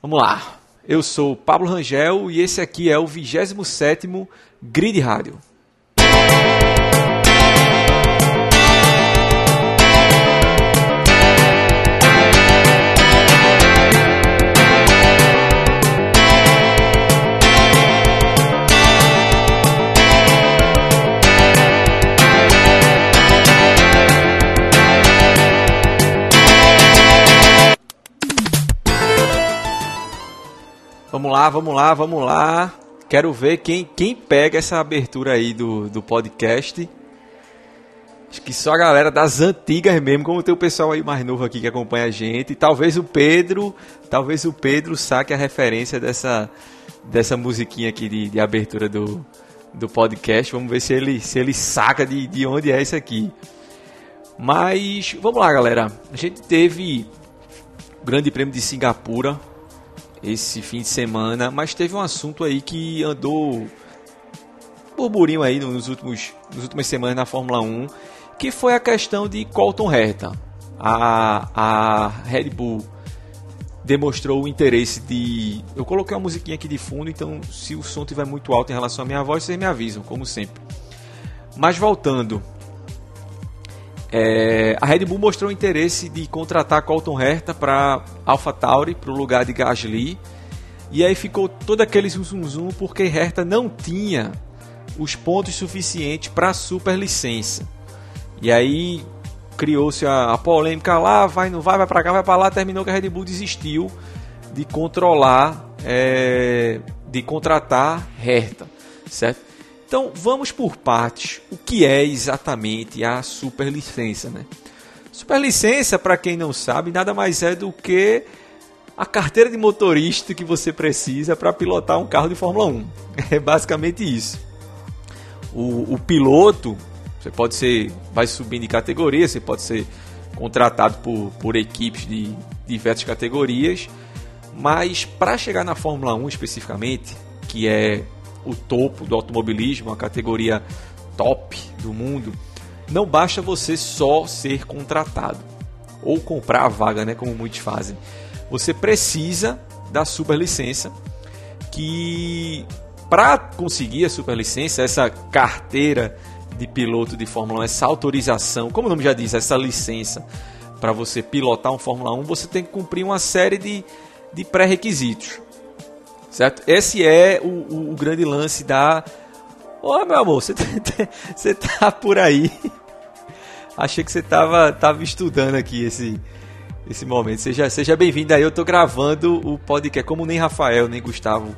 Vamos lá. Eu sou Pablo Rangel e esse aqui é o 27º Grid Rádio. Vamos lá, vamos lá, vamos lá. Quero ver quem, quem pega essa abertura aí do, do podcast. Acho que só a galera das antigas mesmo, como tem o pessoal aí mais novo aqui que acompanha a gente. talvez o Pedro, talvez o Pedro saque a referência dessa, dessa musiquinha aqui de, de abertura do, do podcast. Vamos ver se ele, se ele saca de, de onde é isso aqui. Mas vamos lá, galera. A gente teve o Grande Prêmio de Singapura esse fim de semana, mas teve um assunto aí que andou burburinho aí nos últimos nas últimas semanas na Fórmula 1, que foi a questão de Colton Herta. A, a Red Bull demonstrou o interesse de. Eu coloquei uma musiquinha aqui de fundo, então se o som estiver muito alto em relação à minha voz, vocês me avisam, como sempre. Mas voltando, é, a Red Bull mostrou interesse de contratar Colton Herta para AlphaTauri, para o lugar de Gasly. E aí ficou todo aquele zum, zum, porque Herta não tinha os pontos suficientes para a superlicença. E aí criou-se a, a, polêmica lá, vai, não vai, vai para cá, vai para lá. Terminou que a Red Bull desistiu de controlar, é, de contratar Herta, certo? Então vamos por partes. O que é exatamente a superlicença, né? Superlicença, para quem não sabe, nada mais é do que a carteira de motorista que você precisa para pilotar um carro de Fórmula 1. É basicamente isso. O, o, piloto, você pode ser, vai subindo de categoria, você pode ser contratado por, por equipes de diversas categorias, mas para chegar na Fórmula 1 especificamente, que é o topo do automobilismo, a categoria top do mundo, não basta você só ser contratado ou comprar a vaga, né, como muitos fazem. Você precisa da superlicença, que para conseguir a superlicença, essa carteira de piloto de Fórmula 1, essa autorização, como o nome já diz, essa licença para você pilotar um Fórmula 1, você tem que cumprir uma série de, de pré-requisitos. Certo? Esse é o, o, o grande lance da. Ô oh, meu amor, você tá, você tá por aí. Achei que você tava, tava estudando aqui esse, esse momento. Seja, seja bem-vindo aí. Eu tô gravando o podcast. Como nem Rafael nem Gustavo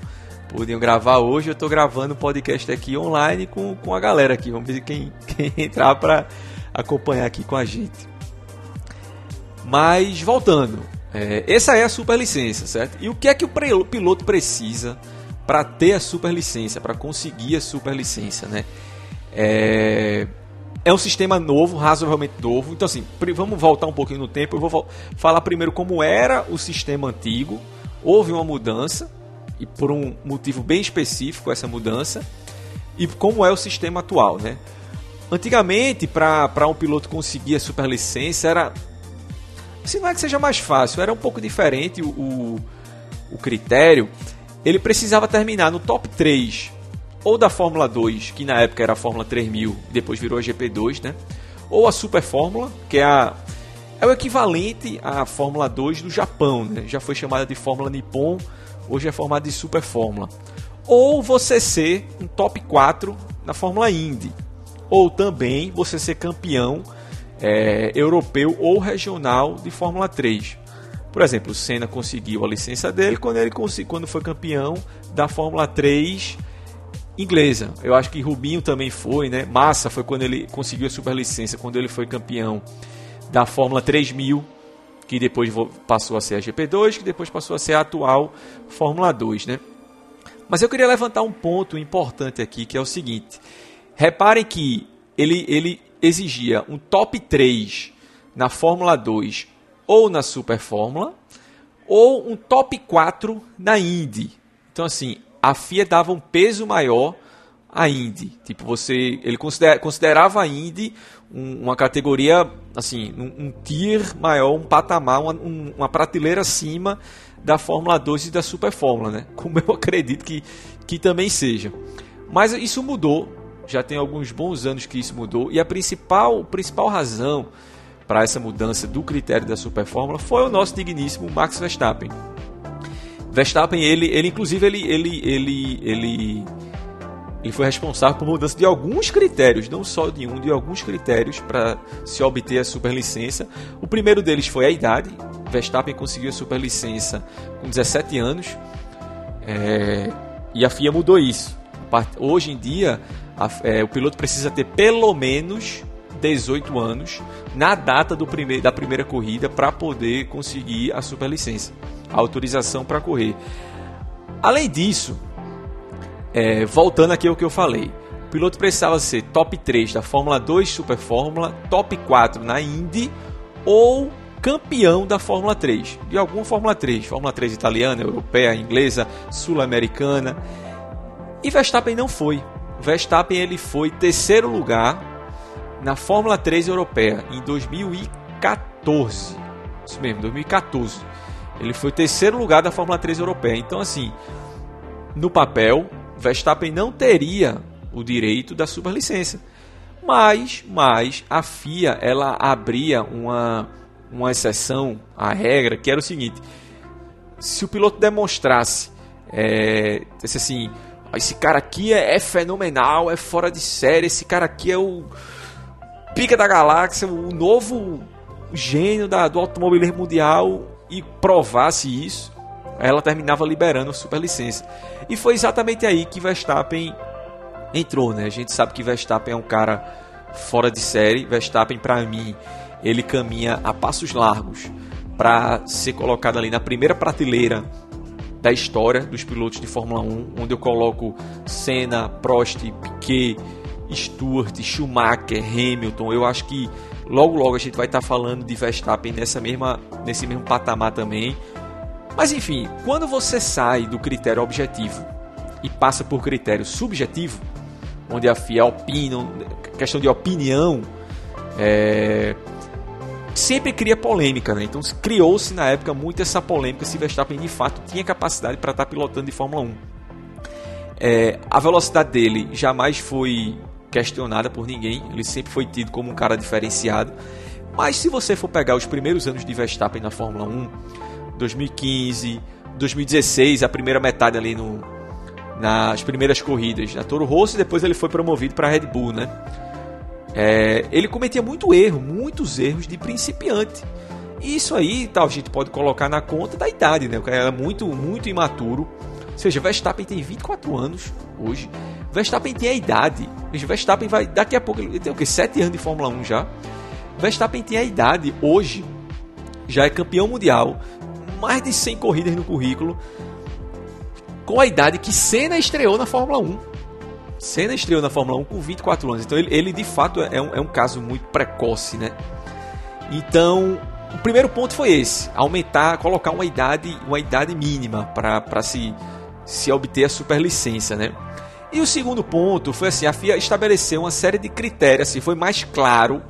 podiam gravar hoje, eu tô gravando o podcast aqui online com, com a galera aqui. Vamos ver quem, quem entrar para acompanhar aqui com a gente. Mas voltando, é, essa é a superlicença, certo? E o que é que o piloto precisa para ter a superlicença, para conseguir a superlicença, né? É, é um sistema novo, razoavelmente novo. Então, assim, vamos voltar um pouquinho no tempo. Eu vou falar primeiro como era o sistema antigo. Houve uma mudança, e por um motivo bem específico essa mudança, e como é o sistema atual, né? Antigamente, para um piloto conseguir a superlicença, era se não é que seja mais fácil, era um pouco diferente o, o, o critério. Ele precisava terminar no top 3 ou da Fórmula 2, que na época era a Fórmula 3000, depois virou a GP2, né? Ou a Super Fórmula, que é a é o equivalente à Fórmula 2 do Japão, né? Já foi chamada de Fórmula Nippon, hoje é formada de Super Fórmula. Ou você ser um top 4 na Fórmula Indy. Ou também você ser campeão é, europeu ou regional de Fórmula 3. Por exemplo, o Senna conseguiu a licença dele quando ele quando foi campeão da Fórmula 3 inglesa. Eu acho que Rubinho também foi, né? Massa foi quando ele conseguiu a superlicença, quando ele foi campeão da Fórmula 3000, que depois passou a ser a GP2, que depois passou a ser a atual Fórmula 2, né? Mas eu queria levantar um ponto importante aqui, que é o seguinte. Reparem que ele, ele exigia um top 3 na Fórmula 2 ou na Super Fórmula, ou um top 4 na Indy. Então, assim, a FIA dava um peso maior à Indy. Tipo, você, ele considerava a Indy um, uma categoria, assim, um, um, tier maior, um patamar, uma, um, uma prateleira acima da Fórmula 2 e da Super Fórmula, né? Como eu acredito que, que também seja. Mas isso mudou, já tem alguns bons anos que isso mudou, e a principal, principal razão para essa mudança do critério da Super Fórmula foi o nosso digníssimo Max Verstappen. Verstappen, ele, ele inclusive, ele, ele, ele, ele, ele foi responsável por mudança de alguns critérios, não só de um, de alguns critérios para se obter a superlicença. O primeiro deles foi a idade. Verstappen conseguiu a superlicença com 17 anos é, e a FIA mudou isso. Hoje em dia, a, é, o piloto precisa ter pelo menos 18 anos na data do prime da primeira corrida para poder conseguir a superlicença a autorização para correr. Além disso, é, voltando aqui ao que eu falei, o piloto precisava ser top 3 da Fórmula 2 Super Fórmula, top 4 na Indy ou campeão da Fórmula 3, de alguma Fórmula 3, Fórmula 3 italiana, europeia, inglesa, sul-americana. E Verstappen não foi. Verstappen ele foi terceiro lugar na Fórmula 3 europeia em 2014. Isso mesmo, 2014. Ele foi terceiro lugar da Fórmula 3 europeia. Então, assim, no papel, Verstappen não teria o direito da superlicença. Mas, mas a FIA ela abria uma, uma exceção à regra que era o seguinte: se o piloto demonstrasse, é, assim, esse cara aqui é, é, fenomenal, é fora de série, esse cara aqui é o pica da galáxia, o novo gênio da, do automobilismo mundial, e provasse isso, ela terminava liberando a superlicença. E foi exatamente aí que Verstappen entrou, né? A gente sabe que Verstappen é um cara fora de série. Verstappen, para mim, ele caminha a passos largos para ser colocado ali na primeira prateleira da história dos pilotos de Fórmula 1, onde eu coloco Senna, Prost, Piquet, Stewart, Schumacher, Hamilton. Eu acho que Logo, logo a gente vai estar tá falando de Verstappen nessa mesma, nesse mesmo patamar também. Mas enfim, quando você sai do critério objetivo e passa por critério subjetivo, onde a FIA opina, questão de opinião, é, sempre cria polêmica, né? Então criou-se na época muito essa polêmica se Verstappen de fato tinha capacidade para estar tá pilotando de Fórmula 1. É, a velocidade dele jamais foi questionada por ninguém, ele sempre foi tido como um cara diferenciado. Mas se você for pegar os primeiros anos de Verstappen na Fórmula 1, 2015, 2016, a primeira metade ali no, nas primeiras corridas na Toro Rosso, e depois ele foi promovido para a Red Bull, né? É, ele cometia muito erro, muitos erros de principiante. E isso aí, tal, a gente pode colocar na conta da idade, né? O cara era muito, muito imaturo. Ou seja, Verstappen tem 24 anos hoje. Verstappen tem a idade. Verstappen vai. Daqui a pouco. Ele tem o quê? 7 anos de Fórmula 1 já. Verstappen tem a idade. Hoje. Já é campeão mundial. Mais de 100 corridas no currículo. Com a idade que Senna estreou na Fórmula 1. Senna estreou na Fórmula 1 com 24 anos. Então ele, ele de fato é um, é um caso muito precoce, né? Então. O primeiro ponto foi esse, aumentar, colocar uma idade, uma idade mínima para se, se obter a superlicença, né? E o segundo ponto foi assim, a FIA estabeleceu uma série de critérios, assim, foi mais claro,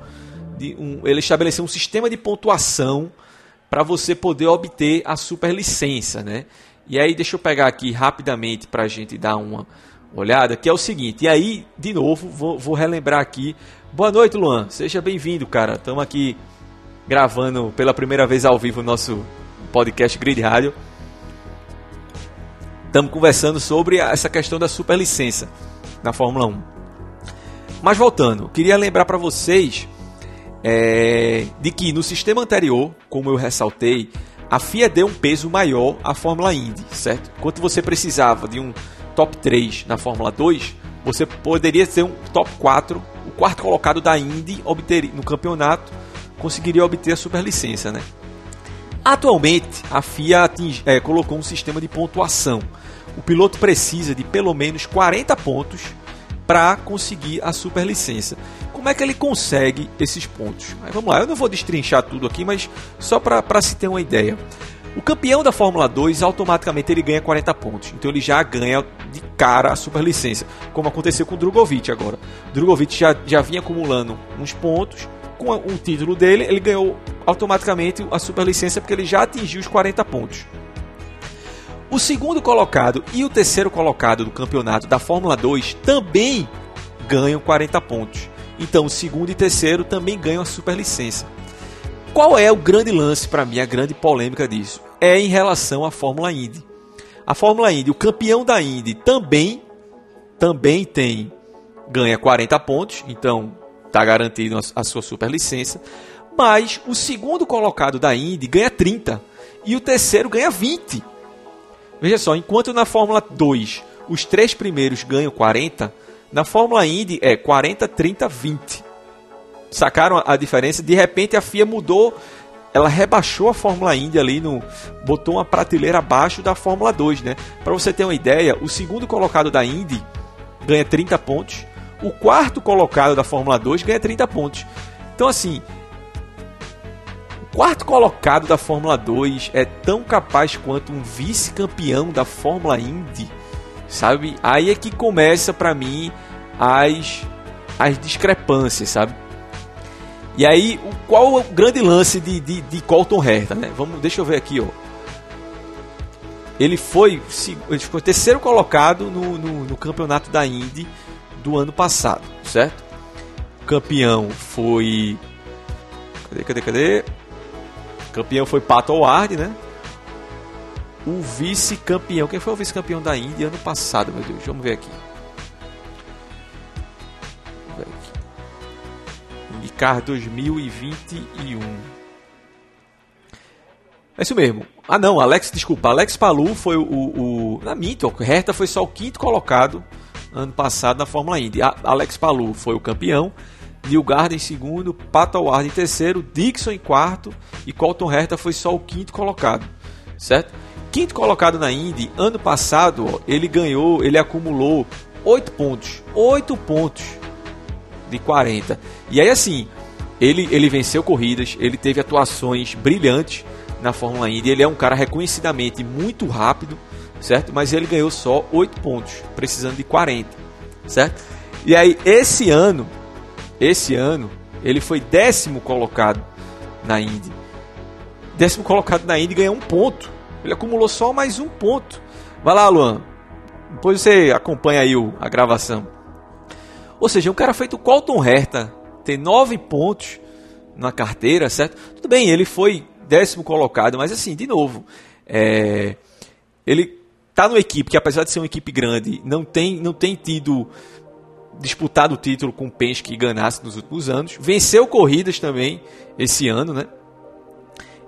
de um, ele estabeleceu um sistema de pontuação para você poder obter a superlicença, né? E aí deixa eu pegar aqui rapidamente para a gente dar uma olhada, que é o seguinte, e aí, de novo, vou, vou relembrar aqui, boa noite Luan, seja bem-vindo cara, estamos aqui gravando pela primeira vez ao vivo o nosso podcast Grid Rádio, estamos conversando sobre essa questão da superlicença na Fórmula 1. Mas voltando, queria lembrar para vocês é, de que no sistema anterior, como eu ressaltei, a FIA deu um peso maior à Fórmula Indy, certo? Enquanto você precisava de um top 3 na Fórmula 2, você poderia ter um top 4, o quarto colocado da Indy obter, no campeonato conseguiria obter a superlicença, né? Atualmente, a FIA atinge, é, colocou um sistema de pontuação o piloto precisa de pelo menos 40 pontos para conseguir a superlicença. Como é que ele consegue esses pontos? Aí vamos lá, eu não vou destrinchar tudo aqui, mas só para se ter uma ideia. O campeão da Fórmula 2 automaticamente ele ganha 40 pontos, então ele já ganha de cara a superlicença, como aconteceu com o Drogovic agora. Drogovic já, já vinha acumulando uns pontos, com o título dele, ele ganhou automaticamente a superlicença porque ele já atingiu os 40 pontos. O segundo colocado e o terceiro colocado do campeonato da Fórmula 2 também ganham 40 pontos. Então, o segundo e terceiro também ganham a superlicença. Qual é o grande lance para mim, a grande polêmica disso? É em relação à Fórmula Indy. A Fórmula Indy, o campeão da Indy também também tem ganha 40 pontos, então está garantido a sua superlicença, mas o segundo colocado da Indy ganha 30 e o terceiro ganha 20. Veja só, enquanto na Fórmula 2 os três primeiros ganham 40, na Fórmula Indy é 40, 30, 20. Sacaram a diferença? De repente a FIA mudou, ela rebaixou a Fórmula Indy ali no botou uma prateleira abaixo da Fórmula 2, né? Para você ter uma ideia, o segundo colocado da Indy ganha 30 pontos, o quarto colocado da Fórmula 2 ganha 30 pontos. Então assim, quarto colocado da Fórmula 2 é tão capaz quanto um vice-campeão da Fórmula Indy sabe? Aí é que começa para mim as as discrepâncias, sabe? E aí, o, qual o grande lance de, de, de Colton Herta, né? Vamos, deixa eu ver aqui, ó. Ele foi, ele foi terceiro colocado no, no, no campeonato da Indy do ano passado, certo? Campeão foi. Cadê, cadê, cadê? Campeão foi Pato Howard, né? o vice-campeão. Quem foi o vice-campeão da Índia ano passado, meu Deus? Vamos ver aqui. Aqui. Indicar 2021. É isso mesmo. Ah não, Alex, desculpa, Alex Palu foi o. o, na minto, o Hertha foi só o quinto colocado ano passado na Fórmula Indy. Alex Palu foi o campeão, Neil Garden em segundo, Pato Ward em terceiro, Dixon em quarto e Colton Herta foi só o quinto colocado, certo? Quinto colocado na Indy, ano passado, ele ganhou, ele acumulou 8 pontos. 8 pontos de 40. E aí assim, ele, ele venceu corridas, ele teve atuações brilhantes na Fórmula Indy, ele é um cara reconhecidamente muito rápido, certo? Mas ele ganhou só 8 pontos, precisando de 40, certo? E aí esse ano, esse ano, ele foi décimo colocado na Indy. Décimo colocado na Indy ganhou um ponto ele acumulou só mais um ponto. Vai lá, Luan. Depois você acompanha aí o, a gravação. Ou seja, um cara feito Colton Herta tem nove pontos na carteira, certo? Tudo bem, ele foi décimo colocado, mas assim, de novo, é, ele tá numa equipe que apesar de ser uma equipe grande, não tem, não tem tido disputado o título com o Penske que Ganassi nos últimos anos. Venceu corridas também esse ano, né?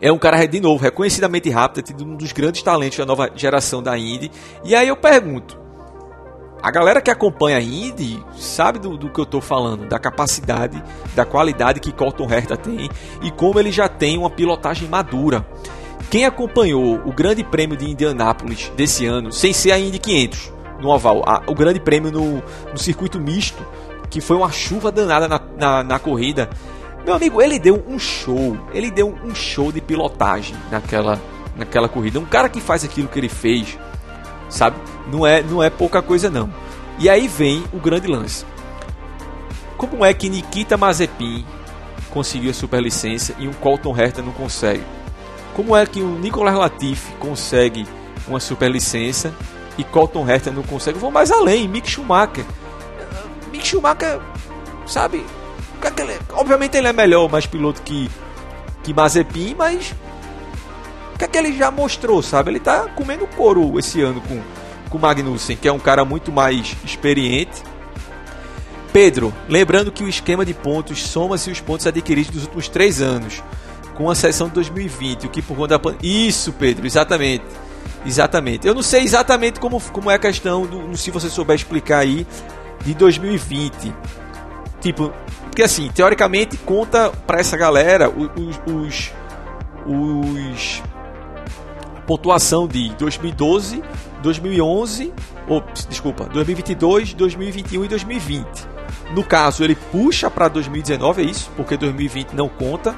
é um cara, de novo, reconhecidamente rápido, é tido um dos grandes talentos da nova geração da Indy. E aí eu pergunto, a galera que acompanha a Indy sabe do, do que eu estou falando, da capacidade, da qualidade que Colton Herta tem e como ele já tem uma pilotagem madura. Quem acompanhou o Grande Prêmio de Indianápolis desse ano, sem ser a Indy 500 no oval, a, o Grande Prêmio no, no circuito misto, que foi uma chuva danada na, na, na corrida, meu amigo, ele deu um show. Ele deu um show de pilotagem naquela, naquela corrida. Um cara que faz aquilo que ele fez, sabe? Não é, não é pouca coisa não. E aí vem o grande lance. Como é que Nikita Mazepin conseguiu a superlicença e um Colton Herta não consegue? Como é que o Nicolas Latifi consegue uma superlicença e Colton Herta não consegue? Vou mais além, Mick Schumacher. Mick Schumacher, sabe, obviamente ele é melhor, mais piloto que, que Mazepin, mas que, é que ele já mostrou, sabe? Ele tá comendo couro esse ano com, com Magnussen, que é um cara muito mais experiente. Pedro, lembrando que o esquema de pontos soma-se os pontos adquiridos nos últimos três anos, com a sessão de 2020, o que por conta da Isso, Pedro, exatamente. Exatamente. Eu não sei exatamente como, como é a questão, do, se você souber explicar aí, de 2020. Tipo, porque assim, teoricamente conta para essa galera os, os, os pontuação de 2012, 2011, ou desculpa, 2022, 2021 e 2020. No caso, ele puxa para 2019, é isso, porque 2020 não conta.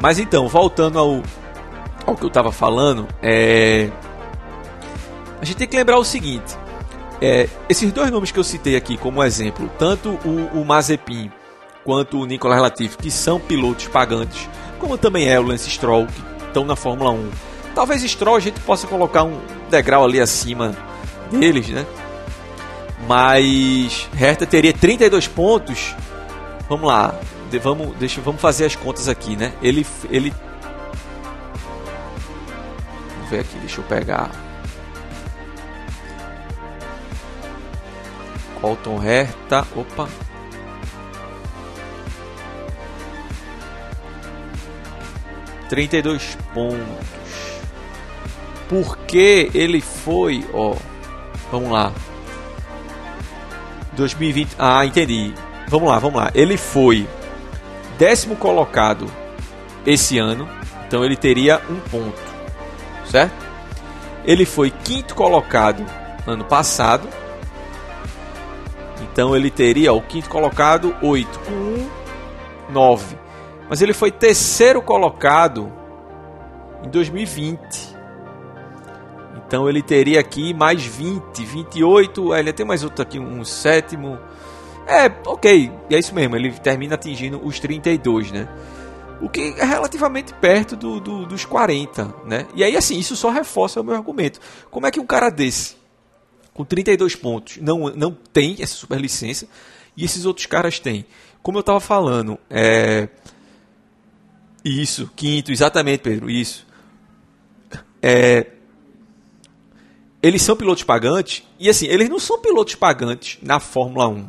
Mas então, voltando ao, ao que eu estava falando, é... a gente tem que lembrar o seguinte: é, esses dois nomes que eu citei aqui como exemplo, tanto o, o Mazepin quanto o Nicolas Latifi, que são pilotos pagantes, como também é o Lance Stroll, que estão na Fórmula 1. Talvez Stroll a gente possa colocar um degrau ali acima deles, né? Mas Hertha teria 32 pontos. Vamos lá, vamos, deixa, vamos fazer as contas aqui, né? Ele, ele. Vamos ver aqui, deixa eu pegar. Colton Hertha, opa. Trinta e dois pontos. Porque ele foi, ó, vamos lá. 2020. Ah, entendi. Vamos lá, vamos lá. Ele foi décimo colocado esse ano, então ele teria um ponto, certo? Ele foi quinto colocado ano passado, então ele teria o quinto colocado 8 com 1, 9. Mas ele foi terceiro colocado em 2020. Então ele teria aqui mais 20, 28, ele tem mais outro aqui, um sétimo. É, ok, é isso mesmo, ele termina atingindo os 32, né? O que é relativamente perto do, do, dos 40, né? E aí, assim, isso só reforça o meu argumento. Como é que um cara desse, com 32 pontos, não, não tem essa superlicença e esses outros caras têm? Como eu estava falando, é. Isso, quinto, exatamente, Pedro, isso. É, eles são pilotos pagantes, e assim, eles não são pilotos pagantes na Fórmula 1.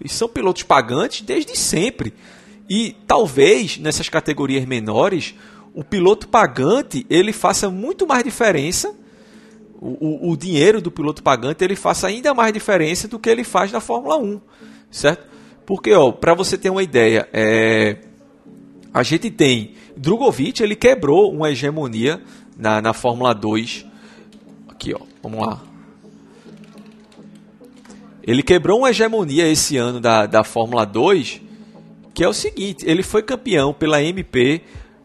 Eles são pilotos pagantes desde sempre. E talvez nessas categorias menores, o piloto pagante ele faça muito mais diferença. O, o, o dinheiro do piloto pagante ele faça ainda mais diferença do que ele faz na Fórmula 1, certo? Porque, ó, para você ter uma ideia, é, a gente tem Drogovic, ele quebrou uma hegemonia na, na Fórmula 2 Aqui, ó. Vamos lá. Ele quebrou uma hegemonia esse ano da, da Fórmula 2, que é o seguinte, ele foi campeão pela MP.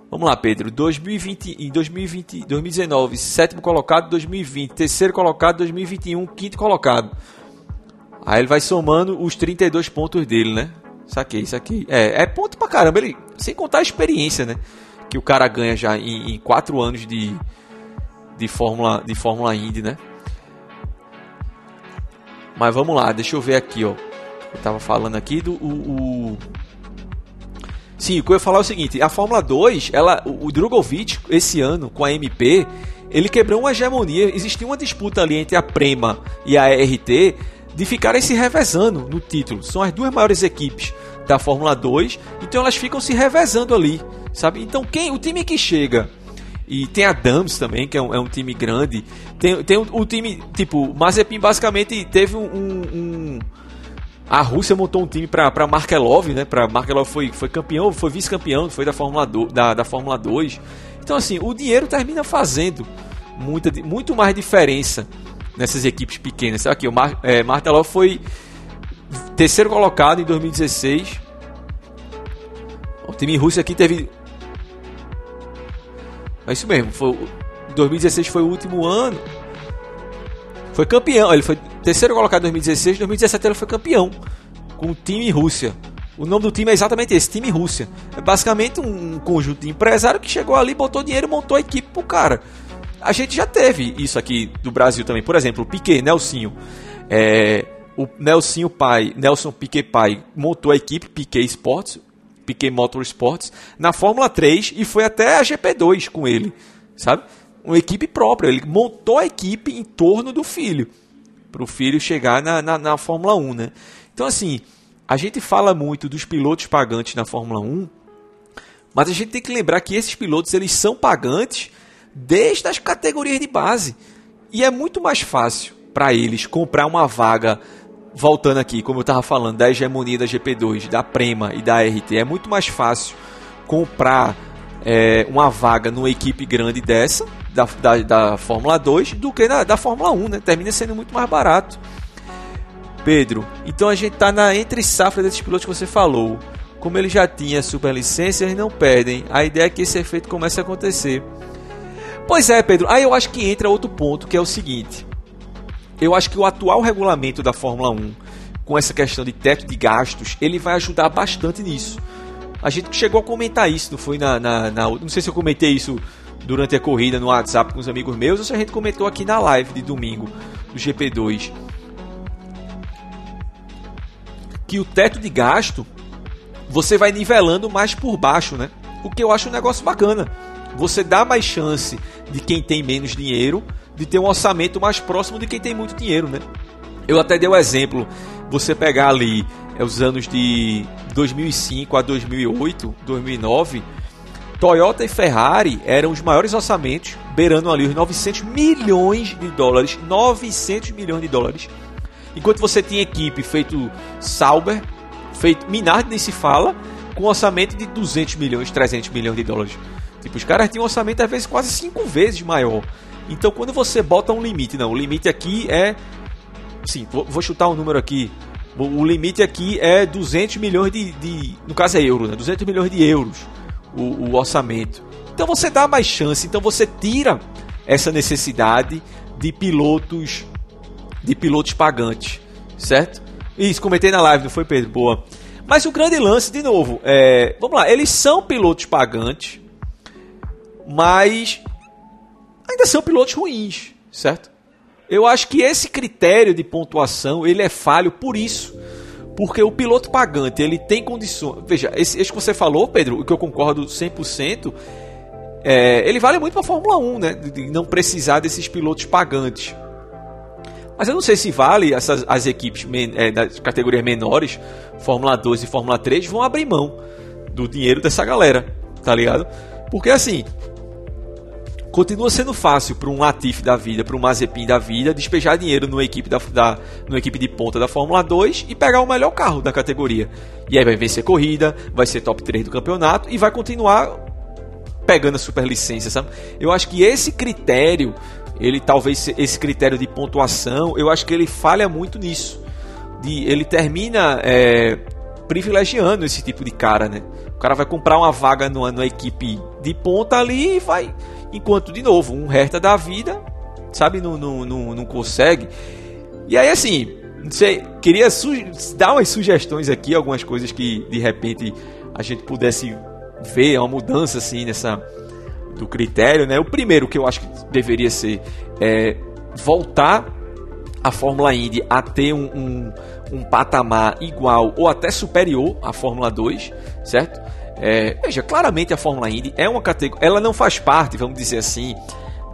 Vamos lá, Pedro. 2020, em 2020, 2019, sétimo colocado, 2020, terceiro colocado, 2021, quinto colocado. Aí ele vai somando os 32 pontos dele, né? Saquei, isso aqui. É, é ponto pra caramba. Ele, sem contar a experiência, né? Que o cara ganha já em 4 anos de, de Fórmula, de Fórmula Indy, né? Mas vamos lá, deixa eu ver aqui, ó. Eu tava falando aqui do o, o... Sim, o que eu ia falar é o seguinte, a Fórmula 2, ela, o, o Drogovic esse ano com a MP, ele quebrou uma hegemonia, existia uma disputa ali entre a Prema e a RT de ficarem se revezando no título. São as duas maiores equipes da Fórmula 2, então elas ficam se revezando ali, sabe? Então quem o time que chega e tem a Dams também, que é um, é um time grande. Tem, tem o, time, tipo, Mazepin basicamente teve um, um, a Rússia montou um time para Markelov, né? Para Markelov foi, foi campeão, foi vice-campeão, foi da Fórmula do, da, da Fórmula 2. Então assim, o dinheiro termina fazendo muita, muito mais diferença nessas equipes pequenas. Aqui, o Mar, é, foi terceiro colocado em 2016. O time Rússia aqui teve é isso mesmo. Foi, 2016 foi o último ano. Foi campeão. Ele foi terceiro colocado em 2016. 2017 ele foi campeão com o time Rússia. O nome do time é exatamente esse, time Rússia. É basicamente um conjunto de empresário que chegou ali, botou dinheiro e montou a equipe pro cara. A gente já teve isso aqui do Brasil também. Por exemplo, o Piquet, Nelsinho. É, o Nelsinho pai, Nelson Piquet pai, montou a equipe Piquet Sports. Piquet Motorsports na Fórmula 3 e foi até a GP2 com ele, sabe? Uma equipe própria. Ele montou a equipe em torno do filho, para o filho chegar na, na, na Fórmula 1, né? Então, assim, a gente fala muito dos pilotos pagantes na Fórmula 1, mas a gente tem que lembrar que esses pilotos eles são pagantes desde as categorias de base. E é muito mais fácil para eles comprar uma vaga voltando aqui, como eu estava falando, da hegemonia da GP2, da Prema e da RT, é muito mais fácil comprar é, uma vaga numa equipe grande dessa, da, da, da Fórmula 2, do que na, da Fórmula 1, né? Termina sendo muito mais barato. Pedro, então a gente está na entre safra desses pilotos que você falou. Como ele já tinha superlicença, eles não perdem. A ideia é que esse efeito comece a acontecer. Pois é, Pedro. Aí eu acho que entra outro ponto, que é o seguinte eu acho que o atual regulamento da Fórmula 1, com essa questão de teto de gastos, ele vai ajudar bastante nisso. A gente chegou a comentar isso, não foi na, na, na, Não sei se eu comentei isso durante a corrida no WhatsApp com os amigos meus ou se a gente comentou aqui na live de domingo do GP2. Que o teto de gasto você vai nivelando mais por baixo, né? O que eu acho um negócio bacana. Você dá mais chance de quem tem menos dinheiro de ter um orçamento mais próximo de quem tem muito dinheiro, né? Eu até dei o um exemplo, você pegar ali é, os anos de 2005 a 2008, 2009, Toyota e Ferrari eram os maiores orçamentos, beirando ali os 900 milhões de dólares, 900 milhões de dólares. Enquanto você tinha equipe feito Sauber, feito Minardi nem se fala, com orçamento de 200 milhões, 300 milhões de dólares. Tipo, os caras tinham um orçamento às vezes quase cinco vezes maior. Então, quando você bota um limite, não, o limite aqui é sim, vou, chutar um número aqui. O limite aqui é 200 milhões de, de no caso é euro, né? 200 milhões de euros o, o orçamento. Então você dá mais chance, então você tira essa necessidade de pilotos de pilotos pagantes, certo? Isso, comentei na live, não foi, Pedro? Boa. Mas o grande lance, de novo, é. Vamos lá, eles são pilotos pagantes, mas ainda são pilotos ruins, certo? Eu acho que esse critério de pontuação ele é falho por isso. Porque o piloto pagante, ele tem condições. Veja, esse, esse que você falou, Pedro, o que eu concordo 100%, é, ele vale muito para a Fórmula 1, né? De não precisar desses pilotos pagantes. Mas eu não sei se vale essas, as equipes é, das categorias menores, Fórmula 2 e Fórmula 3, vão abrir mão do dinheiro dessa galera, tá ligado? Porque assim, continua sendo fácil para um Latifi da vida, para um Mazepin da vida, despejar dinheiro numa equipe, da, da, numa equipe de ponta da Fórmula 2 e pegar o melhor carro da categoria. E aí vai vencer corrida, vai ser top 3 do campeonato e vai continuar pegando a superlicença, sabe? Eu acho que esse critério ele talvez esse critério de pontuação, eu acho que ele falha muito nisso. De, ele termina é, privilegiando esse tipo de cara, né? O cara vai comprar uma vaga numa, numa equipe de ponta ali e vai. Enquanto, de novo, um resta da vida, sabe, não, não, não, não consegue. E aí, assim, sei, queria dar umas sugestões aqui, algumas coisas que de repente a gente pudesse ver uma mudança assim nessa do critério, né? O primeiro que eu acho que deveria ser é voltar a Fórmula Indy a ter um, um, um patamar igual ou até superior à Fórmula 2, certo? É, veja, claramente a Fórmula Indy é uma categoria, ela não faz parte, vamos dizer assim,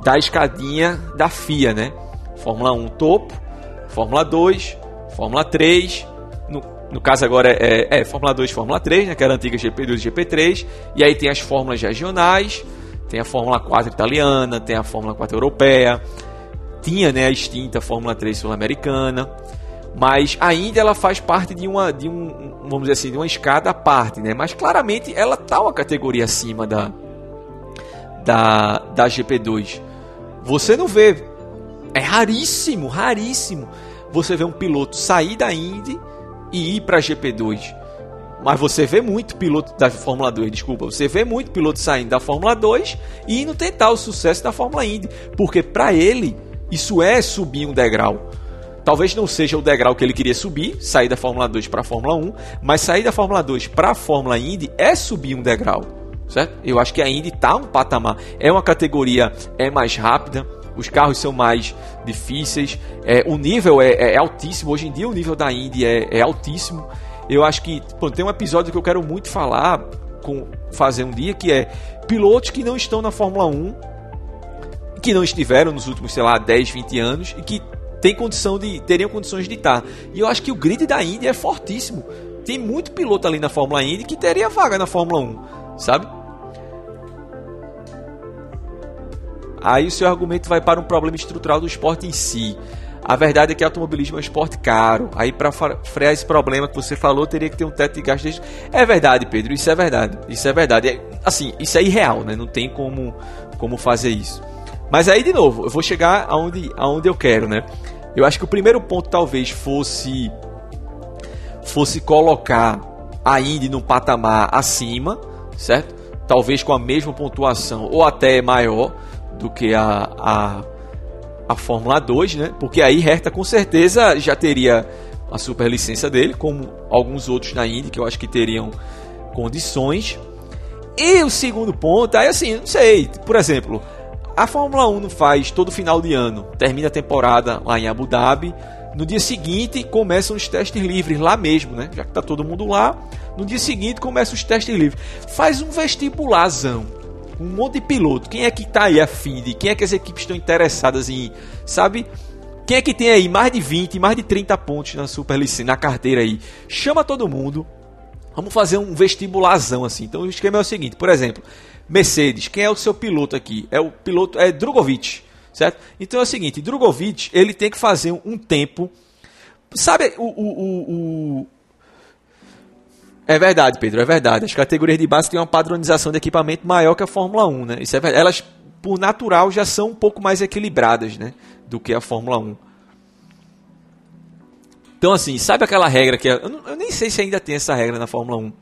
da escadinha da FIA, né? Fórmula 1 topo, Fórmula 2, Fórmula 3, no, no caso agora é, é, é Fórmula 2 Fórmula 3, né, que era a antiga GP2 e GP3, e aí tem as fórmulas regionais, tem a Fórmula 4 italiana, tem a Fórmula 4 europeia, tinha né, a extinta Fórmula 3 sul-americana, mas ainda ela faz parte de uma, de um, vamos dizer assim, de uma escada à parte, né? Mas claramente ela está uma categoria acima da, da, da GP2. Você não vê, é raríssimo, raríssimo, você vê um piloto sair da Indy e ir para a GP2. Mas você vê muito piloto da Fórmula 2, desculpa, você vê muito piloto saindo da Fórmula 2 e indo tentar o sucesso da Fórmula Indy, porque para ele isso é subir um degrau. Talvez não seja o degrau que ele queria subir, sair da Fórmula 2 para a Fórmula 1, mas sair da Fórmula 2 para a Fórmula Indy é subir um degrau, certo? Eu acho que a Indy está um patamar, é uma categoria é mais rápida, os carros são mais difíceis, é, o nível é, é, altíssimo. Hoje em dia o nível da Indy é, é altíssimo. Eu acho que pô, tem um episódio que eu quero muito falar, com fazer um dia, que é pilotos que não estão na Fórmula 1, que não estiveram nos últimos, sei lá, 10, 20 anos e que tem condição de teriam condições de estar. E eu acho que o grid da Indy é fortíssimo. Tem muito piloto ali na Fórmula Indy que teria vaga na Fórmula 1, sabe? Aí o seu argumento vai para um problema estrutural do esporte em si. A verdade é que automobilismo é um esporte caro. Aí, para frear esse problema que você falou, teria que ter um teto de gasto. É verdade, Pedro. Isso é verdade. Isso é verdade. É, assim, isso é irreal, né? Não tem como, como fazer isso. Mas aí, de novo, eu vou chegar aonde, aonde eu quero, né? Eu acho que o primeiro ponto talvez fosse fosse colocar a Indy num patamar acima, certo? Talvez com a mesma pontuação ou até maior do que a, a a Fórmula 2, né? Porque aí Hertha com certeza já teria a superlicença dele, como alguns outros na Indy que eu acho que teriam condições. E o segundo ponto, aí assim, não sei, por exemplo, a Fórmula 1 não faz todo final de ano, termina a temporada lá em Abu Dhabi, no dia seguinte começam os testes livres lá mesmo, né? Já que tá todo mundo lá, no dia seguinte começam os testes livres. Faz um vestibularzão, um monte de piloto. Quem é que tá aí afim de? Quem é que as equipes estão interessadas em, sabe? Quem é que tem aí mais de 20, mais de 30 pontos na Superlicença, na carteira aí? Chama todo mundo. Vamos fazer um vestibularzão assim. Então o esquema é o seguinte, por exemplo, Mercedes, quem é o seu piloto aqui? É o piloto é Drogovic, certo? Então é o seguinte, Drogovic, ele tem que fazer um tempo Sabe o, o, o, É verdade, Pedro, é verdade. As categorias de base têm uma padronização de equipamento maior que a Fórmula 1, né? Isso é verdade. Elas, por natural, já são um pouco mais equilibradas, né? Do que a Fórmula 1. Então, assim, sabe aquela regra que. É, eu, eu, nem sei se ainda tem essa regra na Fórmula 1.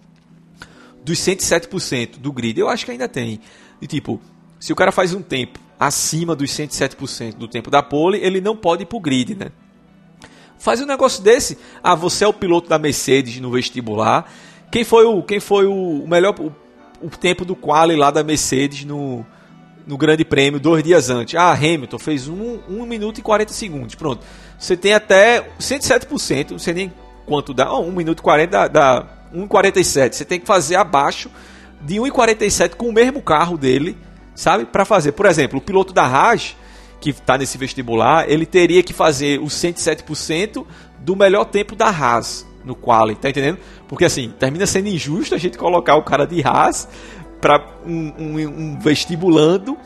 Dos 107% do grid, eu acho que ainda tem. E tipo, se o cara faz um tempo acima dos 107% do tempo da pole, ele não pode ir pro grid, né? Faz um negócio desse. Ah, você é o piloto da Mercedes no vestibular. Quem foi o, quem foi o melhor o, o tempo do quali lá da Mercedes no, no Grande Prêmio dois dias antes? Ah, Hamilton fez 1 um, um minuto e 40 segundos. Pronto. Você tem até 107%, não sei nem quanto dá, oh, 1 minuto e 40 dá, dá 1,47. Você tem que fazer abaixo de 1,47 com o mesmo carro dele, sabe? Para fazer. Por exemplo, o piloto da Haas, que está nesse vestibular, ele teria que fazer os 107% do melhor tempo da Haas no quali, tá entendendo? Porque assim, termina sendo injusto a gente colocar o cara de Haas para um, um, um vestibulando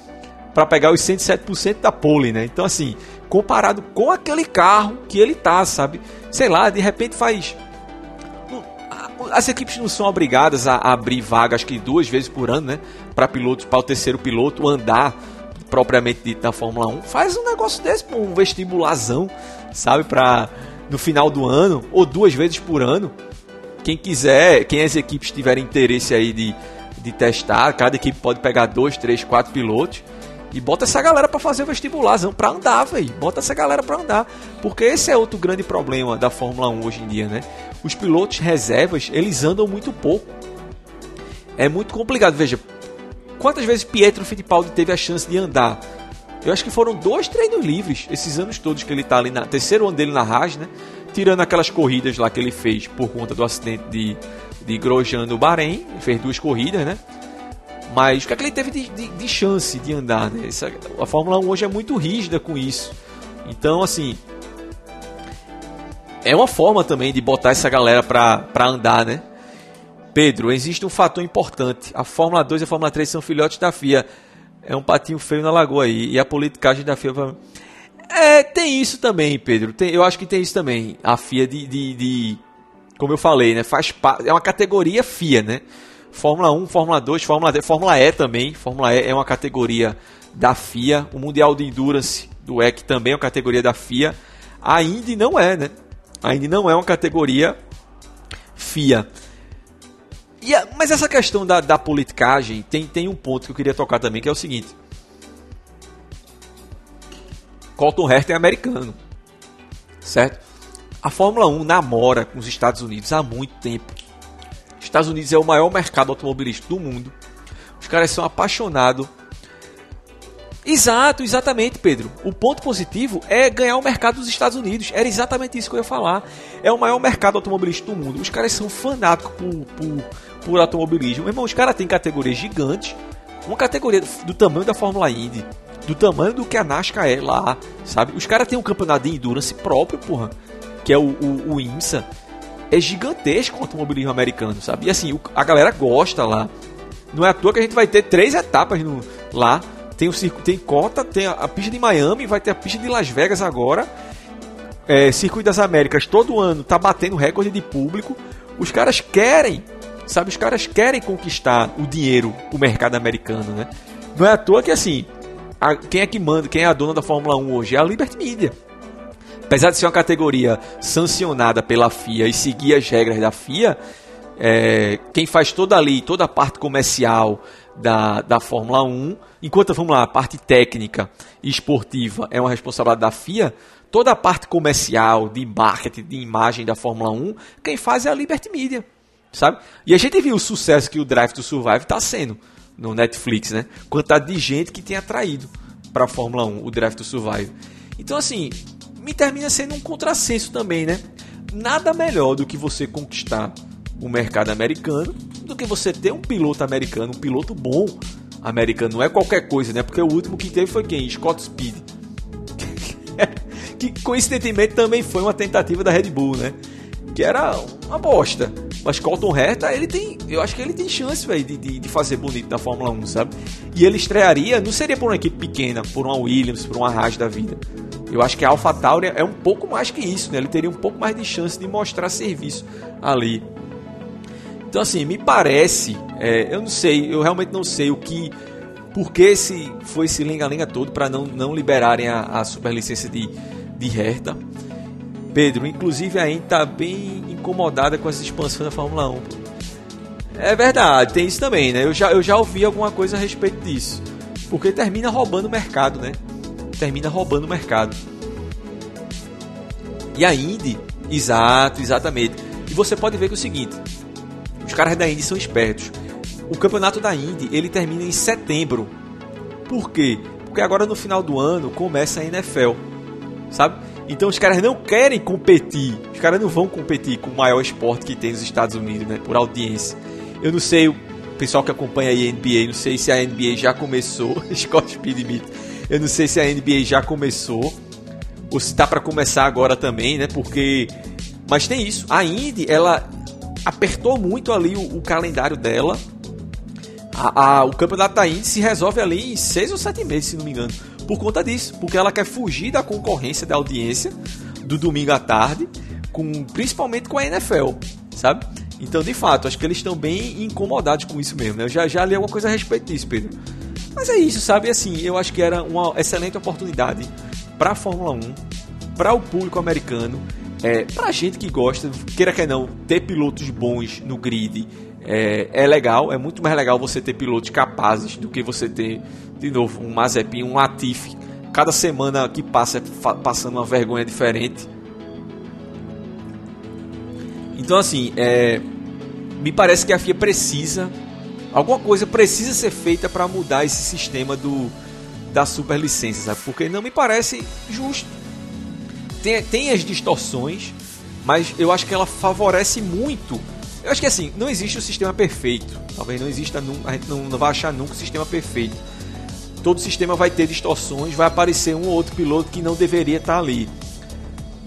para pegar os 107% da pole, né? Então assim, comparado com aquele carro que ele tá, sabe? Sei lá, de repente faz. As equipes não são obrigadas a abrir vagas que duas vezes por ano, né? Para pilotos, para o terceiro piloto andar propriamente dito na Fórmula 1. Faz um negócio desse, um vestibularzão, sabe? Para no final do ano ou duas vezes por ano. Quem quiser, quem as equipes tiverem interesse aí de, de testar, cada equipe pode pegar dois, três, quatro pilotos e bota essa galera para fazer o vestibularzão, para andar, velho. Bota essa galera para andar. Porque esse é outro grande problema da Fórmula 1 hoje em dia, né? Os pilotos reservas, eles andam muito pouco. É muito complicado. Veja, quantas vezes Pietro Fittipaldi teve a chance de andar? Eu acho que foram dois treinos livres esses anos todos que ele tá ali na terceiro ano dele na Haas, né? Tirando aquelas corridas lá que ele fez por conta do acidente de, de Grosjean no Bahrein, fez duas corridas, né? Mas o que, é que ele teve de, de, de chance de andar? Né? Essa, a Fórmula 1 hoje é muito rígida com isso. Então, assim. É uma forma também de botar essa galera pra, andar, né? Pedro, existe um fator importante. A Fórmula 2 e a Fórmula 3 são filhotes da FIA. É um patinho feio na lagoa aí. E a politicagem da FIA. É, tem isso também, Pedro. Tem, eu acho que tem isso também. A FIA de. de, de como eu falei, né? Faz É uma categoria FIA, né? Fórmula 1, Fórmula 2, Fórmula D, Fórmula E também. Fórmula E é uma categoria da FIA. O Mundial de Endurance do EC também é uma categoria da FIA. A Indy não é, né? A Indy não é uma categoria FIA. A, mas essa questão da, da politicagem tem, tem um ponto que eu queria tocar também, que é o seguinte. Colton Herta é americano, certo? A Fórmula 1 namora com os Estados Unidos há muito tempo. Estados Unidos é o maior mercado automobilístico do mundo. Os caras são apaixonados. Exato, exatamente, Pedro. O ponto positivo é ganhar o mercado dos Estados Unidos. Era exatamente isso que eu ia falar. É o maior mercado automobilístico do mundo. Os caras são fanáticos por, por, por automobilismo. Irmão, os caras têm categorias gigantes. Uma categoria do tamanho da Fórmula Indy. Do tamanho do que a NASCAR é lá, sabe? Os caras têm um campeonato de endurance próprio, porra. Que é o, o, o IMSA é gigantesco o automobilismo americano, sabe? E assim, a galera gosta lá. Não é à toa que a gente vai ter três etapas no, lá. Tem o circuito, tem Cota, tem a, a, pista de Miami, vai ter a pista de Las Vegas agora. É, Circuito das Américas todo ano tá batendo recorde de público. Os caras querem, sabe? Os caras querem conquistar o dinheiro, o mercado americano, né? Não é à toa que assim, a, quem é que manda, quem é a dona da Fórmula 1 hoje? É a Liberty Media. Apesar de ser uma categoria sancionada pela FIA e seguir as regras da FIA, é, quem faz toda ali, toda a parte comercial da, da Fórmula 1, enquanto vamos lá, a parte técnica e esportiva é uma responsabilidade da FIA, toda a parte comercial, de marketing, de imagem da Fórmula 1, quem faz é a Liberty Media. sabe? E a gente viu o sucesso que o Drive to Survive está sendo no Netflix, né? Quantidade de gente que tem atraído para a Fórmula 1 o Drive to Survive. Então, assim, me termina sendo um contrassenso também, né? Nada melhor do que você conquistar o mercado americano do que você ter um piloto americano, um piloto bom americano. Não é qualquer coisa, né? Porque o último que teve foi quem? Scott Speed. que coincidentemente também foi uma tentativa da Red Bull, né? Que era uma bosta. Mas Colton Herta, ele tem. Eu acho que ele tem chance, velho, de, de, de, fazer bonito na Fórmula 1, sabe? E ele estrearia, não seria por uma equipe pequena, por uma Williams, por uma Haas da vida. Eu acho que a AlphaTauri é um pouco mais que isso, né? Ele teria um pouco mais de chance de mostrar serviço ali. Então, assim, me parece, é, eu não sei, eu realmente não sei o que, por que esse, foi esse lenga-lenga todo para não, não liberarem a, a superlicença de, de Hertha. Pedro, inclusive a Indy está bem incomodada com essa expansão da Fórmula 1. É verdade, tem isso também, né? Eu já, eu já ouvi alguma coisa a respeito disso. Porque termina roubando o mercado, né? Termina roubando o mercado. E a Indy, exato, exatamente. E você pode ver que é o seguinte: os caras da Indy são espertos. O campeonato da Indy ele termina em setembro. Por quê? Porque agora no final do ano começa a NFL, sabe? Então os caras não querem competir. Os caras não vão competir com o maior esporte que tem nos Estados Unidos, né? Por audiência. Eu não sei, o pessoal que acompanha aí a NBA, não sei se a NBA já começou. Scott Speed Eu não sei se a NBA já começou. Ou se está para começar agora também, né? Porque. Mas tem isso. A Indy, ela apertou muito ali o, o calendário dela. A, a, o campeonato da Indy se resolve ali em seis ou sete meses, se não me engano por conta disso, porque ela quer fugir da concorrência da audiência do domingo à tarde, com principalmente com a NFL, sabe? Então, de fato, acho que eles estão bem incomodados com isso mesmo. Né? Eu já, já li alguma coisa a respeito disso, Pedro. Mas é isso, sabe? Assim, eu acho que era uma excelente oportunidade para a Fórmula 1, para o público americano, é, para a gente que gosta, queira que não, ter pilotos bons no grid é, é legal. É muito mais legal você ter pilotos capazes do que você ter de novo, um Mazepin, um Latifi. Cada semana que passa passando uma vergonha diferente. Então, assim, é, me parece que a FIA precisa. Alguma coisa precisa ser feita para mudar esse sistema do, da superlicença, sabe? Porque não me parece justo. Tem, tem as distorções, mas eu acho que ela favorece muito. Eu acho que assim, não existe o sistema perfeito. Talvez não exista, a gente não, não vai achar nunca o sistema perfeito todo sistema vai ter distorções, vai aparecer um ou outro piloto que não deveria estar ali.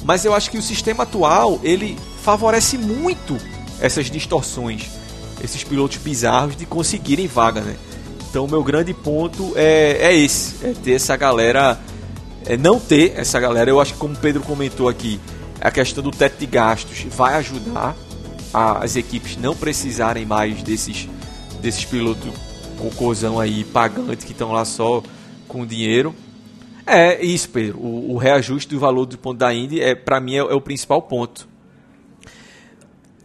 Mas eu acho que o sistema atual ele favorece muito essas distorções, esses pilotos bizarros de conseguirem vaga, né? Então o meu grande ponto é, é esse, é ter essa galera, é não ter essa galera. Eu acho que como o Pedro comentou aqui, a questão do teto de gastos vai ajudar as equipes não precisarem mais desses desses pilotos cocôzão aí pagante que estão lá só com dinheiro. É isso, Pedro. O, o, reajuste do valor do ponto da Indy é para mim é, é, o principal ponto.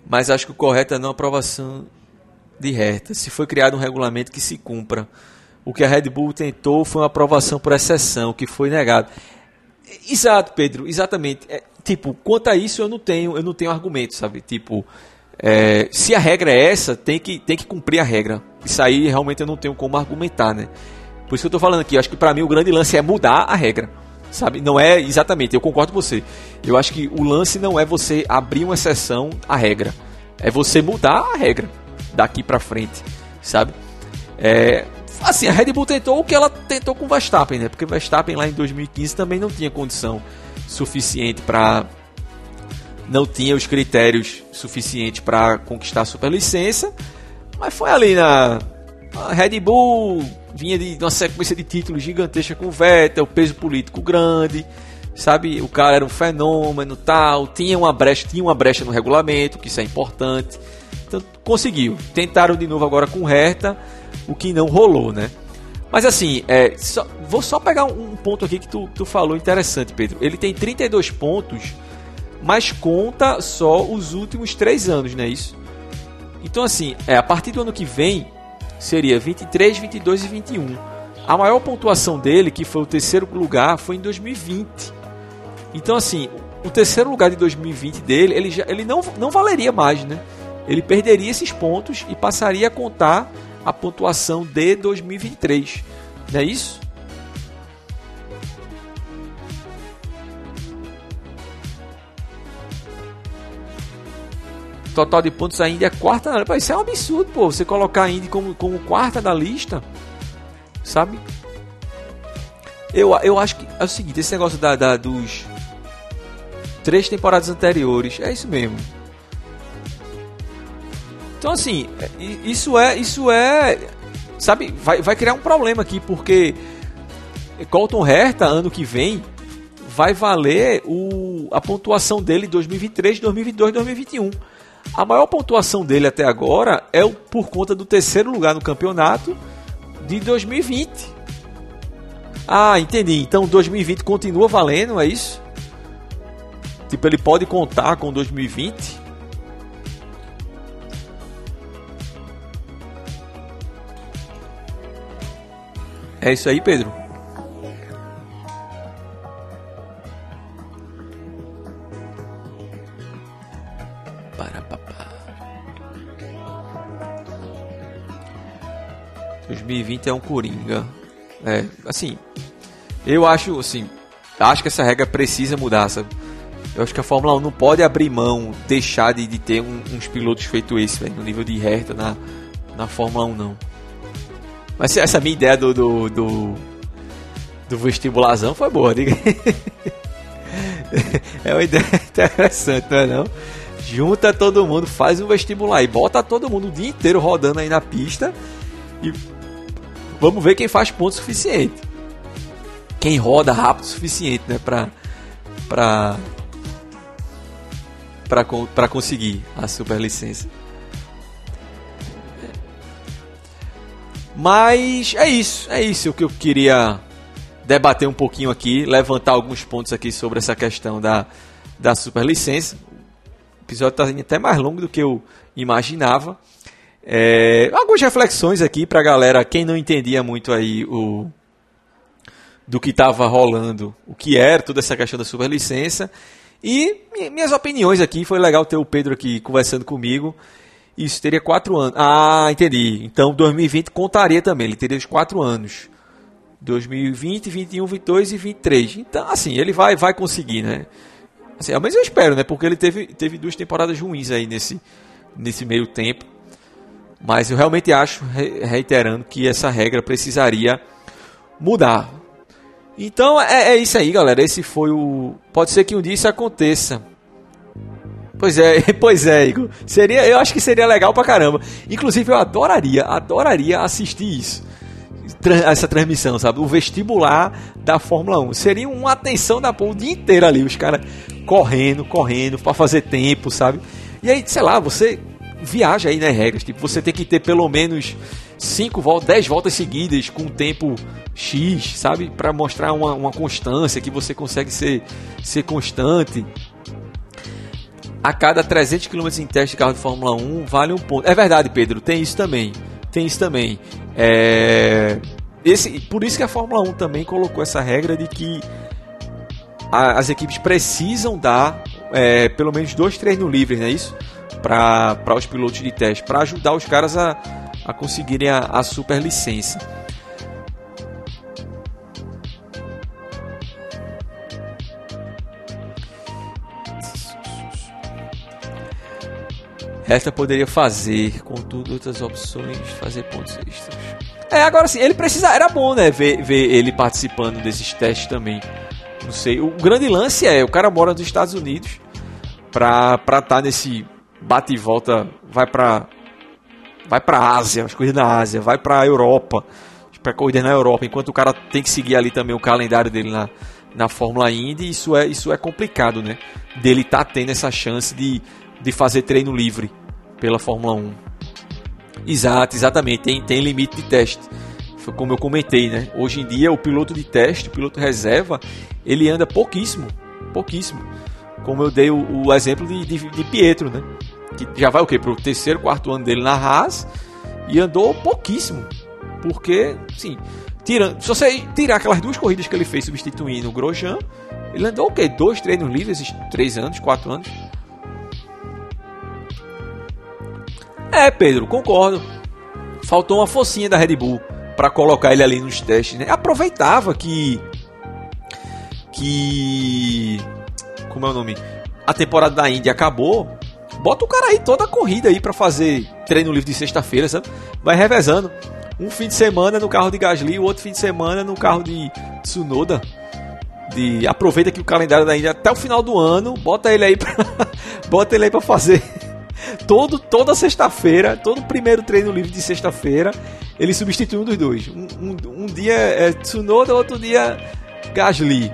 Mas acho que o correto é não aprovação de reta. Se foi criado um regulamento que se cumpra. O que a Red Bull tentou foi uma aprovação por exceção, que foi negado. Exato, Pedro, exatamente. É, tipo, quanto a isso eu não tenho, eu não tenho argumento, sabe? Tipo, é, se a regra é essa, tem que, tem que cumprir a regra. Isso aí realmente eu não tenho como argumentar, né? Por isso que eu tô falando aqui. Eu acho que para mim o grande lance é mudar a regra. Sabe? Não é exatamente, eu concordo com você. Eu acho que o lance não é você abrir uma exceção à regra. É você mudar a regra daqui para frente, sabe? É, assim, a Red Bull tentou o que ela tentou com o Verstappen, né? Porque o Verstappen lá em 2015 também não tinha condição suficiente para não tinha os critérios suficientes para conquistar a superlicença, mas foi ali na a Red Bull vinha de uma sequência de títulos gigantesca com o Vettel, peso político grande, sabe? O cara era um fenômeno, tal, tinha uma brecha, tinha uma brecha no regulamento, que isso é importante. Então conseguiu. Tentaram de novo agora com Hertha, o que não rolou, né? Mas assim, é, só, vou só pegar um, ponto aqui que tu, tu falou interessante, Pedro. Ele tem 32 pontos mas conta só os últimos três anos, não é isso? Então, assim, é, a partir do ano que vem seria 23, 22 e 21. A maior pontuação dele, que foi o terceiro lugar, foi em 2020. Então, assim, o terceiro lugar de 2020 dele, ele, já, ele não, não valeria mais, né? Ele perderia esses pontos e passaria a contar a pontuação de 2023. Não é isso? Total de pontos ainda é quarta na lista. Isso é um absurdo, pô. Você colocar a Indy como, como quarta da lista. Sabe? Eu, eu acho que é o seguinte: esse negócio da, da dos três temporadas anteriores. É isso mesmo. Então assim, isso é, isso é, sabe, vai, vai criar um problema aqui porque Colton Herta ano que vem vai valer o, a pontuação dele 2023, 2022, 2021. A maior pontuação dele até agora é o, por conta do terceiro lugar no campeonato de 2020. Ah, entendi. Então 2020 continua valendo, é isso? Tipo, ele pode contar com 2020? É isso aí, Pedro? Para papá. 2020 é um coringa. É, assim, eu acho, assim, acho que essa regra precisa mudar, sabe? Eu acho que a Fórmula 1 não pode abrir mão, deixar de, de ter um, uns pilotos feito esse, no nível de reta na, na Fórmula 1, não. Mas essa minha ideia do, do, do, do foi boa, diga. é uma ideia interessante, não é não? Junta todo mundo, faz um vestibular e bota todo mundo o dia inteiro rodando aí na pista e vamos ver quem faz ponto suficiente. Quem roda rápido o suficiente, né, pra, pra para conseguir a superlicença. Mas é isso, é isso que eu queria debater um pouquinho aqui, levantar alguns pontos aqui sobre essa questão da, da superlicença. O episódio está até mais longo do que eu imaginava. É, algumas reflexões aqui para a galera, quem não entendia muito aí o do que estava rolando, o que era toda essa questão da superlicença e minhas opiniões aqui, foi legal ter o Pedro aqui conversando comigo. Isso teria quatro anos. Ah, entendi. Então 2020 contaria também, ele teria os quatro anos. 2020, 21, 22 e 23. Então, assim, ele vai vai conseguir, né? Assim, mas eu espero, né? Porque ele teve, teve duas temporadas ruins aí nesse, nesse meio tempo. Mas eu realmente acho, reiterando, que essa regra precisaria mudar. Então é, é isso aí, galera. Esse foi o. Pode ser que um dia isso aconteça. Pois é, pois é, Igor. Seria, eu acho que seria legal pra caramba. Inclusive, eu adoraria, adoraria assistir isso. Essa transmissão, sabe? O vestibular da Fórmula 1. Seria uma atenção da porra o dia inteiro ali. Os caras correndo, correndo, para fazer tempo, sabe? E aí, sei lá, você viaja aí né, regras. Tipo, você tem que ter pelo menos 5 voltas, 10 voltas seguidas com tempo X, sabe? Para mostrar uma, uma constância, que você consegue ser, ser constante. A cada 300 km em teste de carro de Fórmula 1 vale um ponto. É verdade, Pedro, tem isso também. Tem isso também. É... Esse, por isso que a Fórmula 1 também colocou essa regra de que a, as equipes precisam dar é, pelo menos dois treinos livres, não é isso? Para os pilotos de teste, para ajudar os caras a, a conseguirem a, a super licença. Esta poderia fazer, contudo, outras opções, fazer pontos extras. É, agora sim, ele precisa. Era bom, né? Ver, ver ele participando desses testes também. Não sei. O grande lance é: o cara mora nos Estados Unidos pra estar tá nesse bate e volta. Vai pra vai para a Ásia, as coisas da Ásia, vai para a Europa, para corridas na Europa, enquanto o cara tem que seguir ali também o calendário dele na, na Fórmula Indy, isso é, isso é complicado, né? Dele tá tendo essa chance de, de fazer treino livre pela Fórmula 1. Exato, exatamente, tem, tem limite de teste. Foi como eu comentei, né? Hoje em dia o piloto de teste, o piloto reserva, ele anda pouquíssimo, pouquíssimo. Como eu dei o, o exemplo de, de, de Pietro, né? que já vai o quê? Pro terceiro, quarto ano dele na Haas e andou pouquíssimo. Porque, sim, tirando, se você tirar aquelas duas corridas que ele fez substituindo o Grosjean, ele andou o quê? Dois treinos livres três anos, quatro anos? É, Pedro, concordo. Faltou uma focinha da Red Bull para colocar ele ali nos testes, né? Aproveitava que que como é o nome? A temporada da Indy acabou. Bota o cara aí toda a corrida aí para fazer treino livre de sexta-feira, sabe? Vai revezando. Um fim de semana no carro de Gasly, o outro fim de semana no carro de Tsunoda. De aproveita que o calendário da Indy até o final do ano, bota ele aí para bota ele aí para fazer todo toda sexta-feira, todo primeiro treino livre de sexta-feira, ele substitui um dos dois. Um, um, um dia é Tsunoda, outro dia Gasly.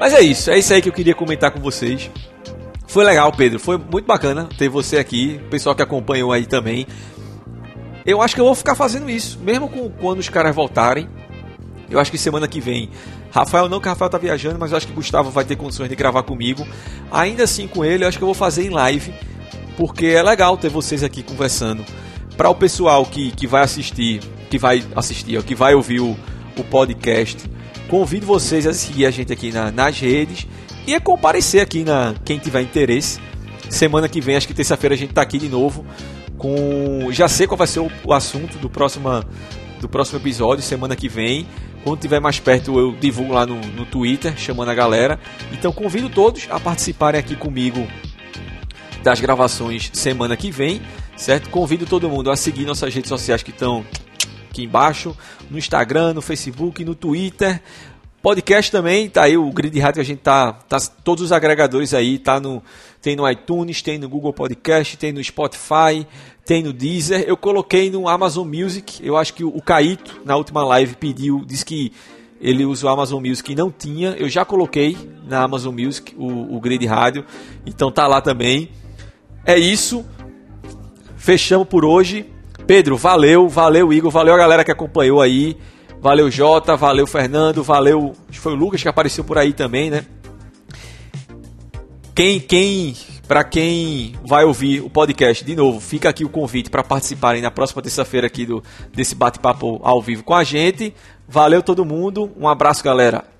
Mas é isso, é isso aí que eu queria comentar com vocês. Foi legal, Pedro, foi muito bacana ter você aqui, o pessoal que acompanhou aí também. Eu acho que eu vou ficar fazendo isso, mesmo com, quando os caras voltarem. Eu acho que semana que vem. Rafael não, que Rafael tá viajando, mas eu acho que Gustavo vai ter condições de gravar comigo. Ainda assim com ele, eu acho que eu vou fazer em live, porque é legal ter vocês aqui conversando. Para o pessoal que, que vai assistir, que vai assistir, que vai ouvir o, o podcast, Convido vocês a seguir a gente aqui na, nas redes e a comparecer aqui na quem tiver interesse. Semana que vem, acho que terça-feira a gente está aqui de novo com já sei qual vai ser o, o assunto do próximo do próximo episódio semana que vem. Quando tiver mais perto eu divulgo lá no, no Twitter chamando a galera. Então convido todos a participarem aqui comigo das gravações semana que vem, certo? Convido todo mundo a seguir nossas redes sociais que estão aqui embaixo, no Instagram, no Facebook, no Twitter. Podcast também, tá aí o Grid Rádio, a gente tá, tá todos os agregadores aí, tá no tem no iTunes, tem no Google Podcast, tem no Spotify, tem no Deezer. Eu coloquei no Amazon Music. Eu acho que o Caíto na última live pediu, disse que ele usa o Amazon Music e não tinha. Eu já coloquei na Amazon Music o, o Grid Rádio, então tá lá também. É isso. Fechamos por hoje. Pedro, valeu, valeu Igor, valeu a galera que acompanhou aí. Valeu Jota, valeu Fernando, valeu. Foi o Lucas que apareceu por aí também, né? Quem, quem, para quem vai ouvir o podcast, de novo, fica aqui o convite para participarem na próxima terça-feira aqui do desse bate-papo ao vivo com a gente. Valeu todo mundo, um abraço, galera.